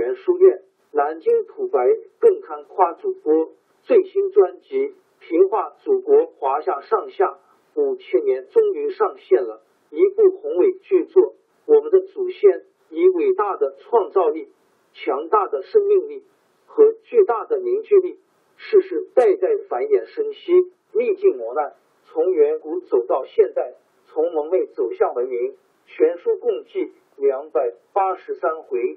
津上元书院、南京土白更堪夸主播最新专辑《平化祖国华夏上下五千年》终于上线了，一部宏伟巨作。我们的祖先以伟大的创造力、强大的生命力和巨大的凝聚力，世世代代繁衍生息，历尽磨难，从远古走到现代，从蒙昧走向文明。全书共计。两百八十三回，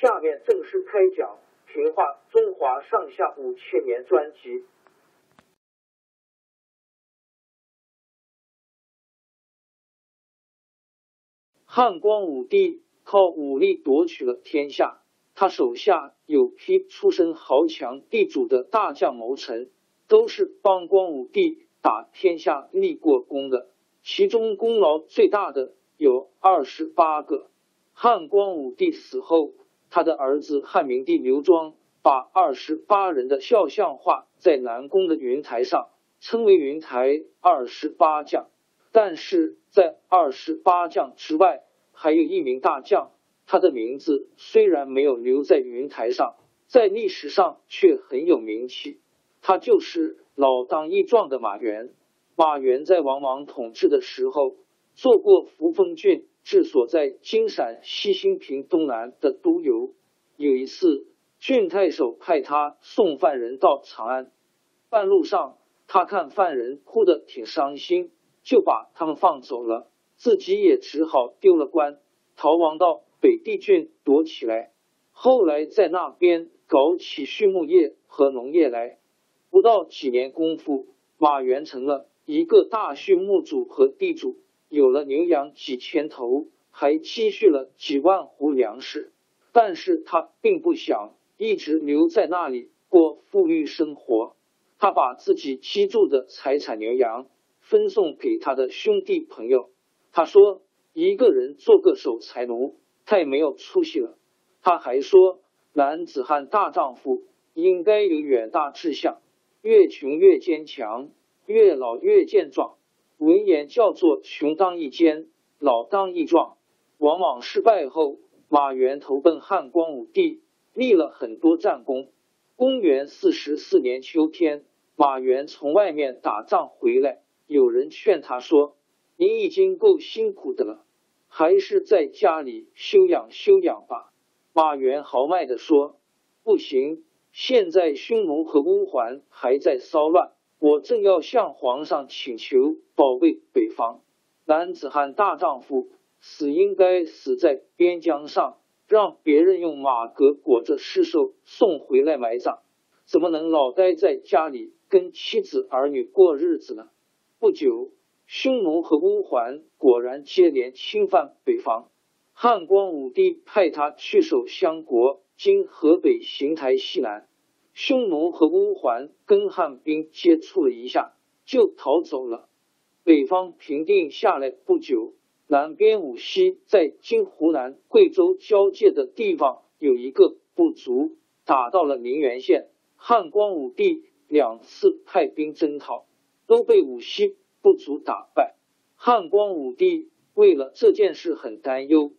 下面正式开讲《评话中华上下五千年》专辑。汉光武帝靠武力夺取了天下，他手下有批出身豪强地主的大将谋臣，都是帮光武帝打天下立过功的，其中功劳最大的。有二十八个。汉光武帝死后，他的儿子汉明帝刘庄把二十八人的肖像画在南宫的云台上，称为云台二十八将。但是在二十八将之外，还有一名大将，他的名字虽然没有留在云台上，在历史上却很有名气。他就是老当益壮的马援。马援在王莽统治的时候。做过扶风郡治所在金陕西兴平东南的都邮。有一次，郡太守派他送犯人到长安，半路上他看犯人哭得挺伤心，就把他们放走了，自己也只好丢了官，逃亡到北地郡躲起来。后来在那边搞起畜牧业和农业来，不到几年功夫，马援成了一个大畜牧主和地主。有了牛羊几千头，还积蓄了几万斛粮食，但是他并不想一直留在那里过富裕生活。他把自己积住的财产牛羊分送给他的兄弟朋友。他说：“一个人做个守财奴，太没有出息了。”他还说：“男子汉大丈夫应该有远大志向，越穷越坚强，越老越健壮。”文言叫做“雄当益坚，老当益壮”。往往失败后，马援投奔汉光武帝，立了很多战功。公元四十四年秋天，马援从外面打仗回来，有人劝他说：“您已经够辛苦的了，还是在家里休养休养吧。”马援豪迈的说：“不行，现在匈奴和乌桓还在骚乱。”我正要向皇上请求保卫北方，男子汉大丈夫死应该死在边疆上，让别人用马革裹着尸首送回来埋葬，怎么能老待在家里跟妻子儿女过日子呢？不久，匈奴和乌桓果然接连侵犯北方，汉光武帝派他去守相国，今河北邢台西南。匈奴和乌桓跟汉兵接触了一下，就逃走了。北方平定下来不久，南边武西在今湖南、贵州交界的地方有一个部族，打到了宁远县。汉光武帝两次派兵征讨，都被武西部族打败。汉光武帝为了这件事很担忧。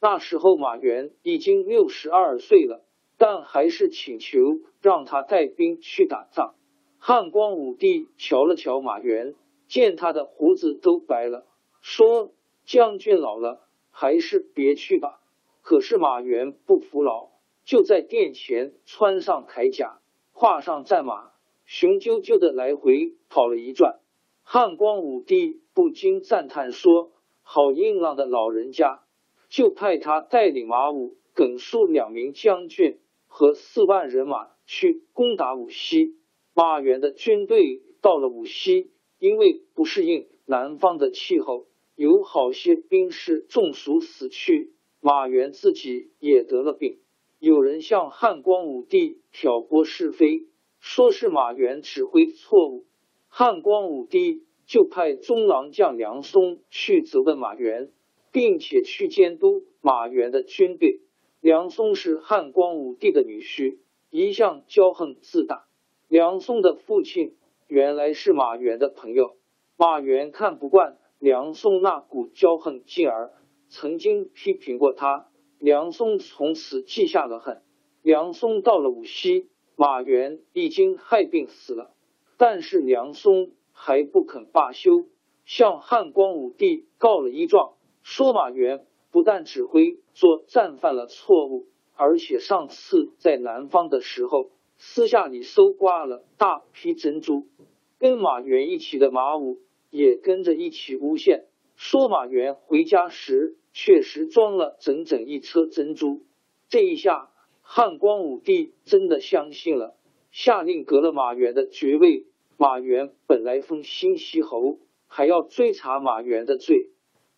那时候马援已经六十二岁了。但还是请求让他带兵去打仗。汉光武帝瞧了瞧马援，见他的胡子都白了，说：“将军老了，还是别去吧。”可是马援不服老，就在殿前穿上铠甲，跨上战马，雄赳赳的来回跑了一转。汉光武帝不禁赞叹说：“好硬朗的老人家！”就派他带领马武、耿肃两名将军和四万人马去攻打武西。马援的军队到了武西，因为不适应南方的气候，有好些兵士中暑死去，马援自己也得了病。有人向汉光武帝挑拨是非，说是马援指挥错误。汉光武帝就派中郎将梁松去责问马援，并且去监督马援的军队。梁松是汉光武帝的女婿，一向骄横自大。梁松的父亲原来是马援的朋友，马援看不惯梁松那股骄横劲儿，曾经批评过他。梁松从此记下了恨。梁松到了武西，马援已经害病死了，但是梁松还不肯罢休，向汉光武帝告了一状，说马援不但指挥作战犯了错误，而且上次在南方的时候，私下里搜刮了大批珍珠。跟马援一起的马武也跟着一起诬陷，说马援回家时。确实装了整整一车珍珠，这一下汉光武帝真的相信了，下令革了马援的爵位。马援本来封新息侯，还要追查马援的罪。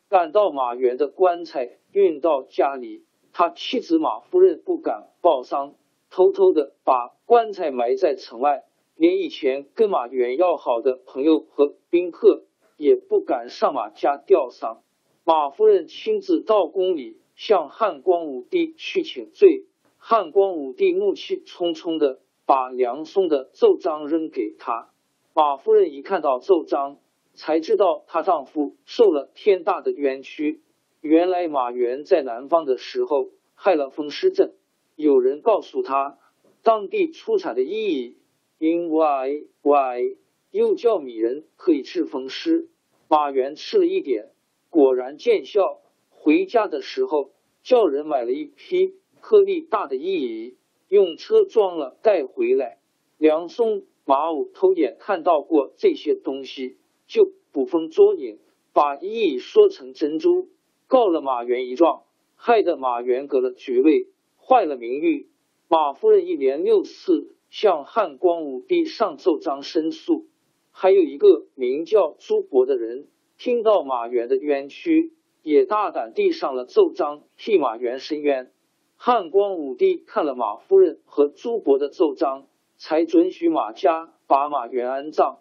赶到马援的棺材运到家里，他妻子马夫人不敢报丧，偷偷的把棺材埋在城外，连以前跟马援要好的朋友和宾客也不敢上马家吊丧。马夫人亲自到宫里向汉光武帝去请罪，汉光武帝怒气冲冲的把梁松的奏章扔给他。马夫人一看到奏章，才知道她丈夫受了天大的冤屈。原来马援在南方的时候害了风湿症，有人告诉他，当地出产的薏苡因 y y 又叫米人，可以治风湿。马援吃了一点。果然见效，回家的时候叫人买了一批颗粒大的薏苡，用车装了带回来。梁松、马武偷眼看到过这些东西，就捕风捉影，把薏苡说成珍珠，告了马原一状，害得马原革了爵位，坏了名誉。马夫人一连六次向汉光武帝上奏章申诉，还有一个名叫朱伯的人。听到马援的冤屈，也大胆递上了奏章，替马原申冤。汉光武帝看了马夫人和朱伯的奏章，才准许马家把马原安葬，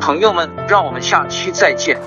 朋友们，让我们下期再见。